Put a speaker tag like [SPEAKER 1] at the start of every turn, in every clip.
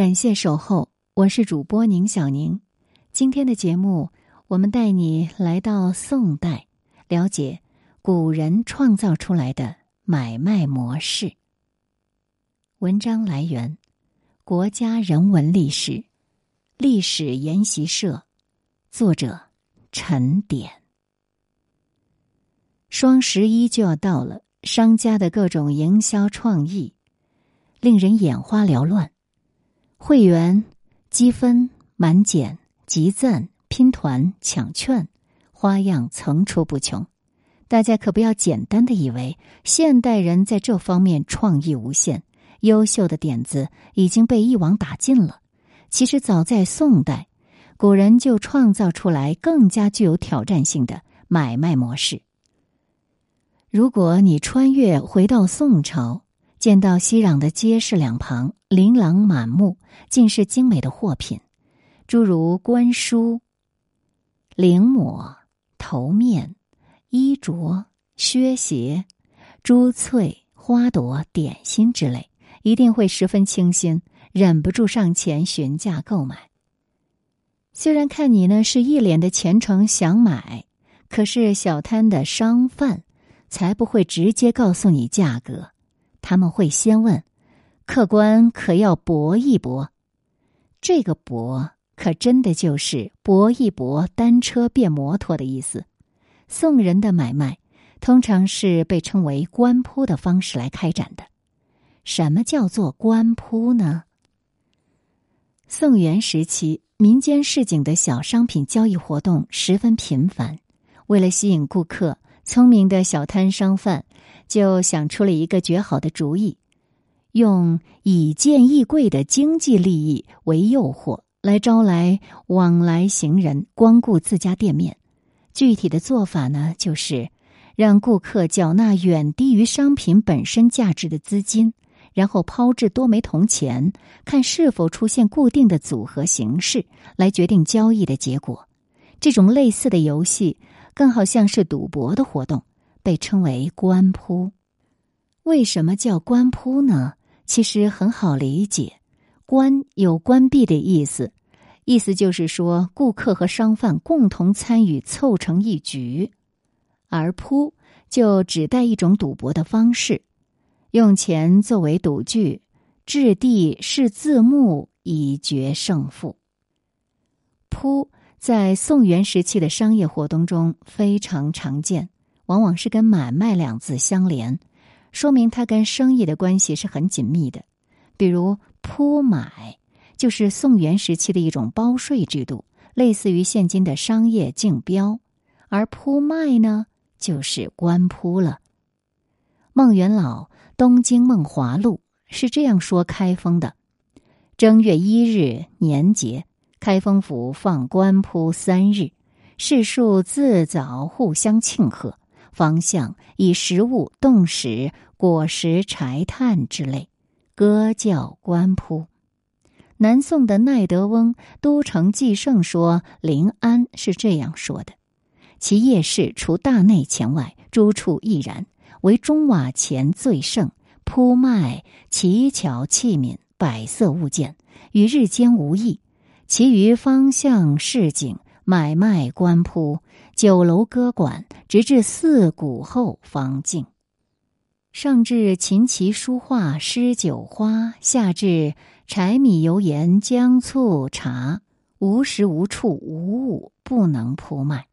[SPEAKER 1] 感谢守候，我是主播宁小宁。今天的节目，我们带你来到宋代，了解古人创造出来的买卖模式。文章来源：国家人文历史历史研习社，作者陈典。双十一就要到了，商家的各种营销创意令人眼花缭乱。会员、积分、满减、集赞、拼团、抢券，花样层出不穷。大家可不要简单的以为现代人在这方面创意无限，优秀的点子已经被一网打尽了。其实早在宋代，古人就创造出来更加具有挑战性的买卖模式。如果你穿越回到宋朝。见到熙攘的街市两旁，琳琅满目，尽是精美的货品，诸如官书、绫抹、头面、衣着、靴鞋、珠翠、花朵、点心之类，一定会十分清新，忍不住上前询价购买。虽然看你呢是一脸的虔诚想买，可是小摊的商贩才不会直接告诉你价格。他们会先问：“客官可要搏一搏？”这个“搏”可真的就是“搏一搏”单车变摩托的意思。宋人的买卖通常是被称为“官铺”的方式来开展的。什么叫做官铺呢？宋元时期，民间市井的小商品交易活动十分频繁。为了吸引顾客，聪明的小摊商贩。就想出了一个绝好的主意，用以贱易贵的经济利益为诱惑，来招来往来行人光顾自家店面。具体的做法呢，就是让顾客缴纳远低于商品本身价值的资金，然后抛掷多枚铜钱，看是否出现固定的组合形式，来决定交易的结果。这种类似的游戏，更好像是赌博的活动。被称为官铺，为什么叫官铺呢？其实很好理解，关有关闭的意思，意思就是说顾客和商贩共同参与凑成一局，而扑就指代一种赌博的方式，用钱作为赌具，掷地是字幕以决胜负。扑在宋元时期的商业活动中非常常见。往往是跟买卖两字相连，说明他跟生意的关系是很紧密的。比如铺买，就是宋元时期的一种包税制度，类似于现今的商业竞标；而铺卖呢，就是官铺了。孟元老《东京梦华录》是这样说开封的：正月一日年节，开封府放官铺三日，士庶自早互相庆贺。方向以食物、冻食、果实、柴炭之类，歌叫官铺。南宋的奈德翁《都城纪胜》说，临安是这样说的：其夜市除大内前外，诸处亦然，唯中瓦前最盛，铺卖奇巧器皿、百色物件，与日间无异。其余方向市井。买卖官铺、酒楼歌馆，直至四鼓后方静；上至琴棋书画诗酒花，下至柴米油盐姜醋茶，无时无处无物不能铺卖。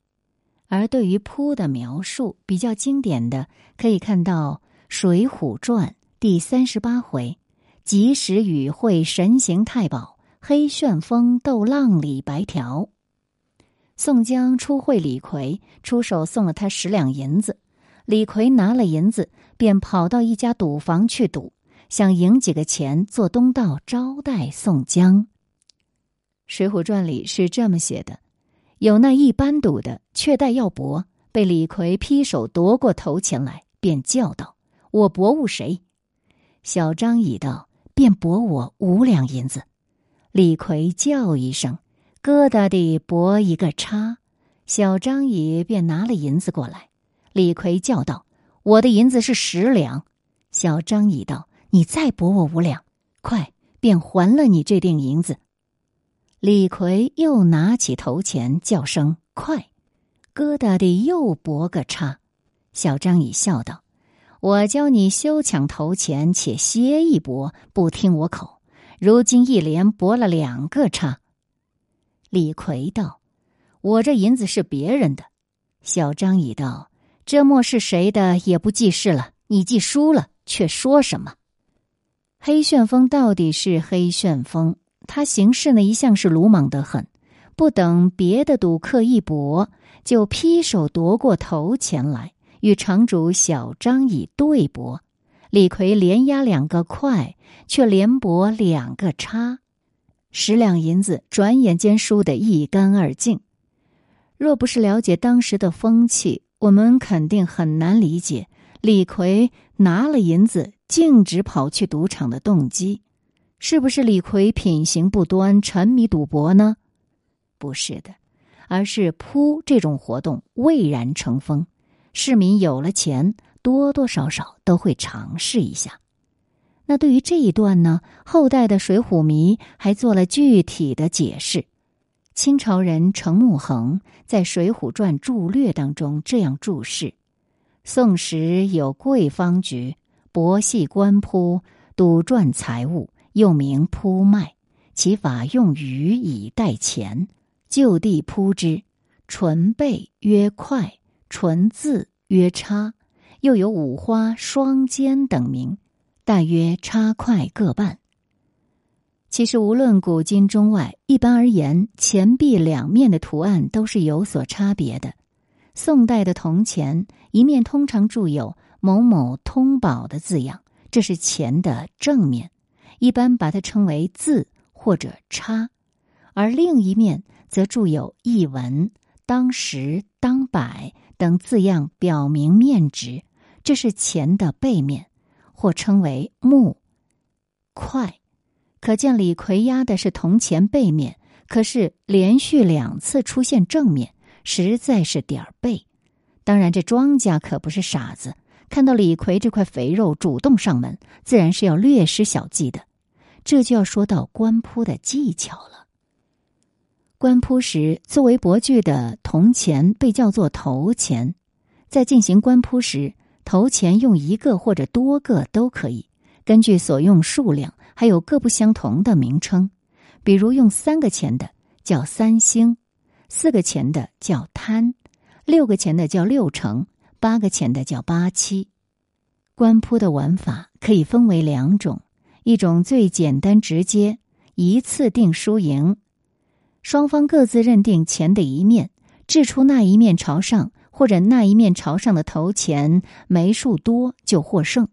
[SPEAKER 1] 而对于铺的描述，比较经典的，可以看到《水浒传》第三十八回：“及时雨会神行太保，黑旋风斗浪里白条。”宋江初会李逵，出手送了他十两银子。李逵拿了银子，便跑到一家赌房去赌，想赢几个钱做东道招待宋江。《水浒传》里是这么写的：有那一般赌的，却待要博，被李逵劈手夺过头前来，便叫道：“我博误谁？”小张已道：“便博我五两银子。”李逵叫一声。疙瘩地博一个叉，小张乙便拿了银子过来。李逵叫道：“我的银子是十两。”小张乙道：“你再博我五两，快便还了你这锭银子。”李逵又拿起头钱，叫声“快”，疙瘩地又拨个叉。小张乙笑道：“我教你休抢头钱，且歇一搏，不听我口。如今一连拨了两个叉。”李逵道：“我这银子是别人的。”小张乙道：“这莫是谁的，也不记事了。你既输了，却说什么？”黑旋风到底是黑旋风。他行事呢，一向是鲁莽得很，不等别的赌客一搏，就劈手夺过头前来，与场主小张乙对搏。李逵连押两个快，却连搏两个差，十两银子转眼间输得一干二净。若不是了解当时的风气，我们肯定很难理解李逵拿了银子径直跑去赌场的动机。是不是李逵品行不端、沉迷赌博呢？不是的，而是扑这种活动蔚然成风，市民有了钱，多多少少都会尝试一下。那对于这一段呢，后代的水浒迷还做了具体的解释。清朝人程木衡在《水浒传·注略》当中这样注释：宋时有贵方局，博戏官扑，赌赚财物。又名扑卖，其法用鱼以代钱，就地扑之。纯背曰快，纯字曰差，又有五花、双尖等名，大约差快各半。其实无论古今中外，一般而言，钱币两面的图案都是有所差别的。宋代的铜钱一面通常铸有“某某通宝”的字样，这是钱的正面。一般把它称为字或者叉，而另一面则注有一文、当时、当百等字样，表明面值。这是钱的背面，或称为木块。可见李逵押的是铜钱背面，可是连续两次出现正面，实在是点儿背。当然，这庄家可不是傻子。看到李逵这块肥肉主动上门，自然是要略施小计的。这就要说到官铺的技巧了。官铺时，作为博具的铜钱被叫做头钱。在进行官铺时，投钱用一个或者多个都可以，根据所用数量，还有各不相同的名称。比如用三个钱的叫三星，四个钱的叫贪，六个钱的叫六成，八个钱的叫八七。官铺的玩法可以分为两种。一种最简单直接，一次定输赢，双方各自认定钱的一面，掷出那一面朝上或者那一面朝上的头钱枚数多就获胜。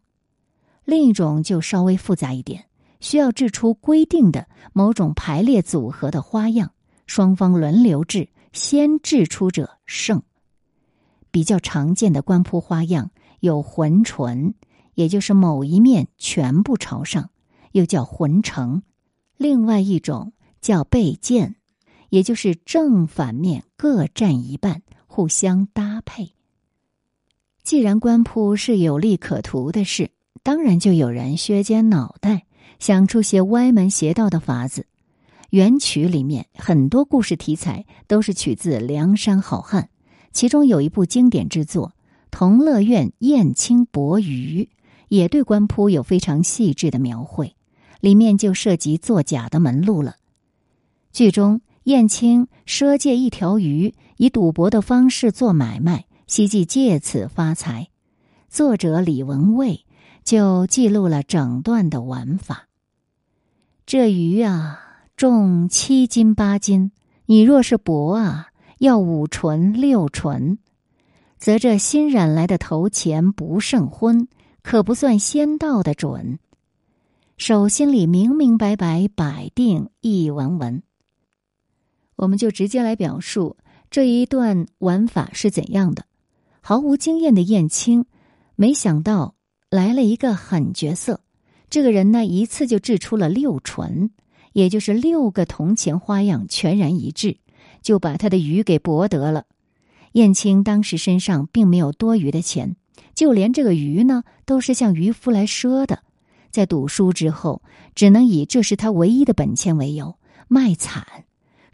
[SPEAKER 1] 另一种就稍微复杂一点，需要掷出规定的某种排列组合的花样，双方轮流掷，先掷出者胜。比较常见的官扑花样有浑唇，也就是某一面全部朝上。又叫浑成，另外一种叫背剑，也就是正反面各占一半，互相搭配。既然官铺是有利可图的事，当然就有人削尖脑袋想出些歪门邪道的法子。元曲里面很多故事题材都是取自梁山好汉，其中有一部经典之作《同乐院燕青博鱼》，也对官铺有非常细致的描绘。里面就涉及作假的门路了。剧中燕青赊借一条鱼，以赌博的方式做买卖，希冀借此发财。作者李文蔚就记录了整段的玩法。这鱼啊，重七斤八斤，你若是博啊，要五纯六纯，则这新染来的头钱不胜婚，可不算先到的准。手心里明明白白摆定一文文，我们就直接来表述这一段玩法是怎样的。毫无经验的燕青，没想到来了一个狠角色。这个人呢，一次就掷出了六纯，也就是六个铜钱花样全然一致，就把他的鱼给博得了。燕青当时身上并没有多余的钱，就连这个鱼呢，都是向渔夫来赊的。在赌输之后，只能以这是他唯一的本钱为由卖惨，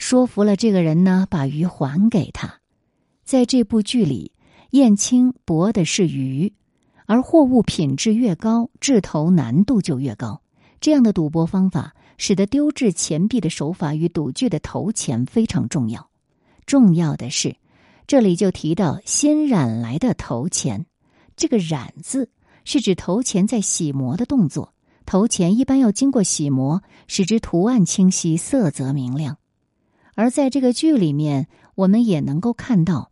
[SPEAKER 1] 说服了这个人呢，把鱼还给他。在这部剧里，燕青博的是鱼，而货物品质越高，掷头难度就越高。这样的赌博方法，使得丢掷钱币的手法与赌具的投钱非常重要。重要的是，这里就提到先染来的投钱，这个“染”字是指投钱在洗磨的动作。投钱一般要经过洗磨，使之图案清晰、色泽明亮。而在这个剧里面，我们也能够看到，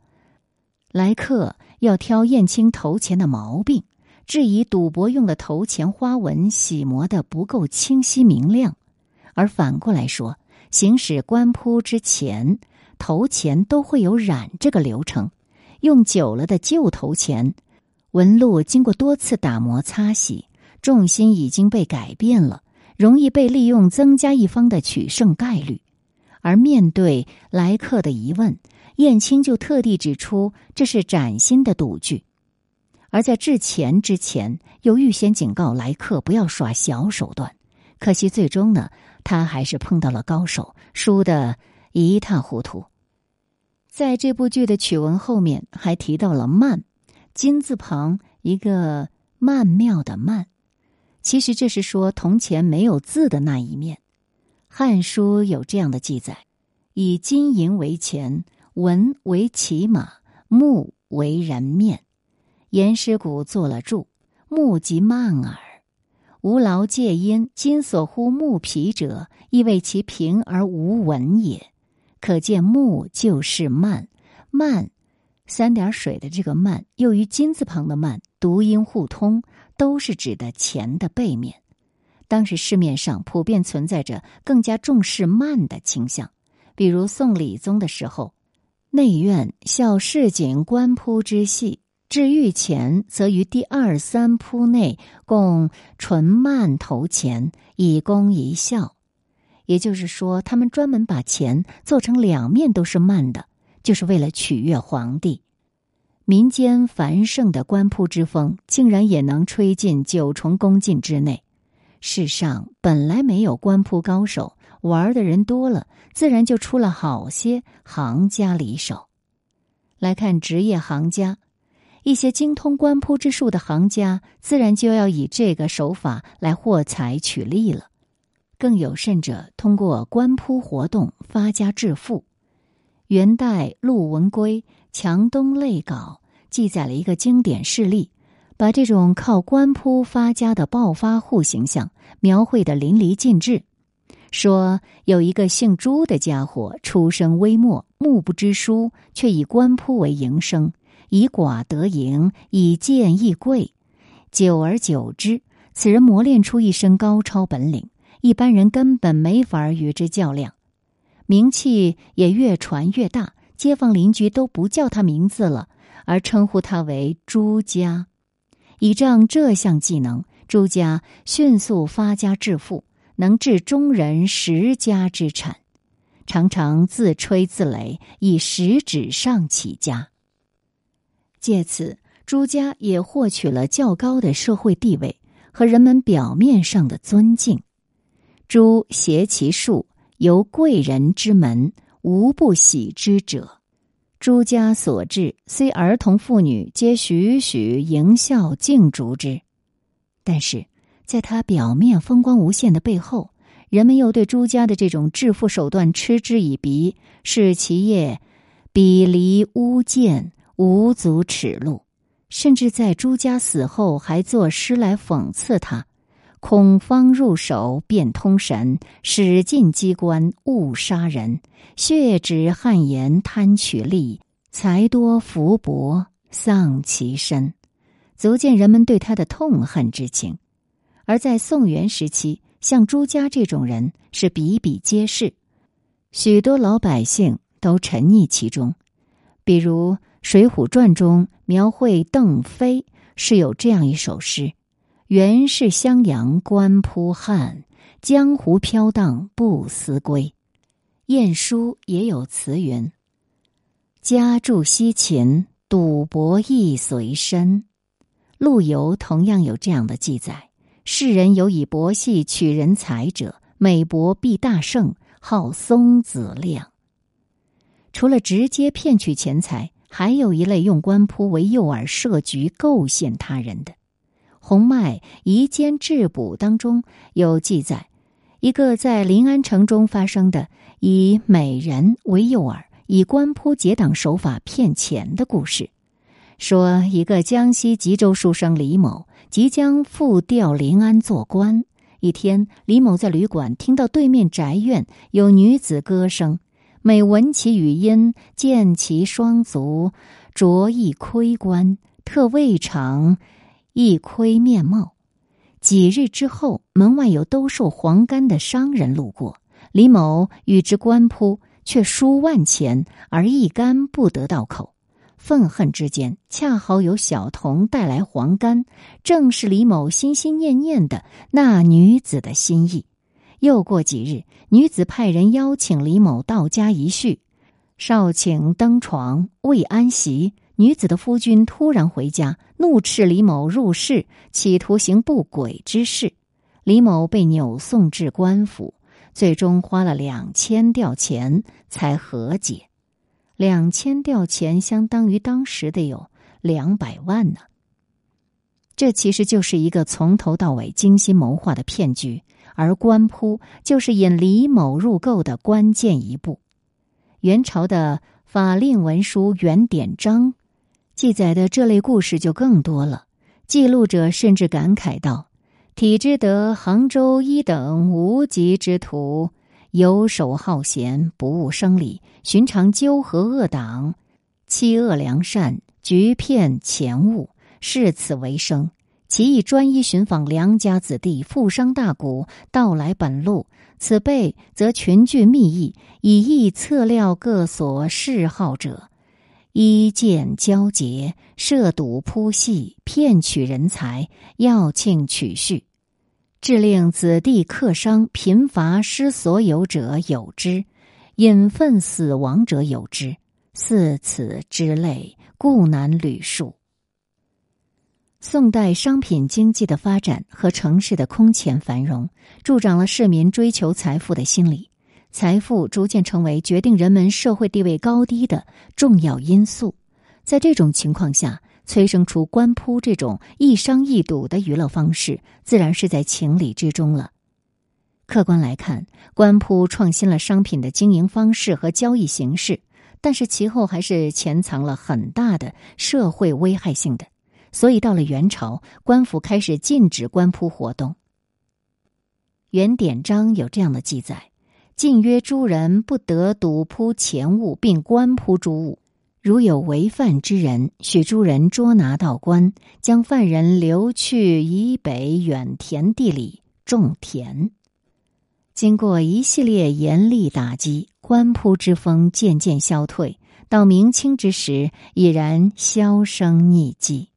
[SPEAKER 1] 来客要挑燕青头钱的毛病。质疑赌博用的头钱花纹洗磨的不够清晰明亮，而反过来说，行使官扑之前，头钱都会有染这个流程。用久了的旧头钱，纹路经过多次打磨擦洗，重心已经被改变了，容易被利用，增加一方的取胜概率。而面对来客的疑问，燕青就特地指出，这是崭新的赌具。而在掷钱之前，又预先警告来客不要耍小手段。可惜最终呢，他还是碰到了高手，输得一塌糊涂。在这部剧的曲文后面还提到了“曼”，金字旁一个曼妙的“曼”，其实这是说铜钱没有字的那一面。《汉书》有这样的记载：以金银为钱，文为骑马，木为人面。颜师古作了注：“木即慢耳，无劳戒因。金所呼木皮者，亦为其平而无文也。可见木就是慢，慢三点水的这个慢，又与金字旁的慢读音互通，都是指的钱的背面。当时市面上普遍存在着更加重视慢的倾向，比如宋理宗的时候，内院效市井官铺之戏。”至御前，则于第二三铺内共纯慢头钱，以供一效。也就是说，他们专门把钱做成两面都是慢的，就是为了取悦皇帝。民间繁盛的官铺之风，竟然也能吹进九重宫禁之内。世上本来没有官铺高手，玩的人多了，自然就出了好些行家里手。来看职业行家。一些精通官铺之术的行家，自然就要以这个手法来获财取利了。更有甚者，通过官铺活动发家致富。元代陆文圭《强东类稿》记载了一个经典事例，把这种靠官铺发家的暴发户形象描绘的淋漓尽致。说有一个姓朱的家伙，出身微末，目不知书，却以官铺为营生。以寡得盈，以贱易贵，久而久之，此人磨练出一身高超本领，一般人根本没法与之较量，名气也越传越大，街坊邻居都不叫他名字了，而称呼他为朱家。倚仗这项技能，朱家迅速发家致富，能置中人十家之产，常常自吹自擂，以十指上起家。借此，朱家也获取了较高的社会地位和人们表面上的尊敬。朱携其术，由贵人之门，无不喜之者。朱家所至，虽儿童妇女皆栩栩迎笑敬逐之，但是在他表面风光无限的背后，人们又对朱家的这种致富手段嗤之以鼻，视其业鄙离污贱。无足齿路，甚至在朱家死后还作诗来讽刺他：“孔方入手便通神，使尽机关误杀人。血指汗颜贪取利，财多福薄丧其身。”足见人们对他的痛恨之情。而在宋元时期，像朱家这种人是比比皆是，许多老百姓都沉溺其中，比如。《水浒传》中描绘邓飞是有这样一首诗：“原是襄阳官铺汉，江湖飘荡不思归。”晏殊也有词云：“家住西秦，赌博亦随身。”陆游同样有这样的记载：“世人有以博戏取人才者，美博必大胜，号松子亮。除了直接骗取钱财，还有一类用官扑为诱饵设局构陷他人的。洪迈《夷坚质补》当中有记载，一个在临安城中发生的以美人为诱饵，以官铺结党手法骗钱的故事。说一个江西吉州书生李某即将复调临安做官。一天，李某在旅馆听到对面宅院有女子歌声，每闻其语音，见其双足着一盔冠，特未尝一窥面貌。几日之后，门外有兜售黄干的商人路过，李某与之官铺，却输万钱，而一干不得到口。愤恨之间，恰好有小童带来黄干，正是李某心心念念的那女子的心意。又过几日，女子派人邀请李某到家一叙，少请登床未安席。女子的夫君突然回家，怒斥李某入室，企图行不轨之事。李某被扭送至官府，最终花了两千吊钱才和解。两千吊钱相当于当时的有两百万呢。这其实就是一个从头到尾精心谋划的骗局，而官扑就是引李某入购的关键一步。元朝的法令文书《元典章》记载的这类故事就更多了，记录者甚至感慨道：“体之得杭州一等无极之徒。”游手好闲，不务生理，寻常纠合恶党，欺恶良善，局骗钱物，视此为生。其意专一寻访良家子弟、富商大贾，到来本路。此辈则群聚密议，以意测料各所嗜好者，依见交结，设赌铺戏，骗取人才，要庆取序。致令子弟客商贫乏失所有者有之，隐愤死亡者有之，似此之类，故难履述。宋代商品经济的发展和城市的空前繁荣，助长了市民追求财富的心理，财富逐渐成为决定人们社会地位高低的重要因素。在这种情况下，催生出官铺这种一商一赌的娱乐方式，自然是在情理之中了。客观来看，官铺创新了商品的经营方式和交易形式，但是其后还是潜藏了很大的社会危害性的。所以到了元朝，官府开始禁止官铺活动。元典章有这样的记载：禁曰诸人不得赌扑钱物，并官扑诸物。如有违犯之人，许诸人捉拿到官，将犯人流去以北远田地里种田。经过一系列严厉打击，官扑之风渐渐消退。到明清之时，已然销声匿迹。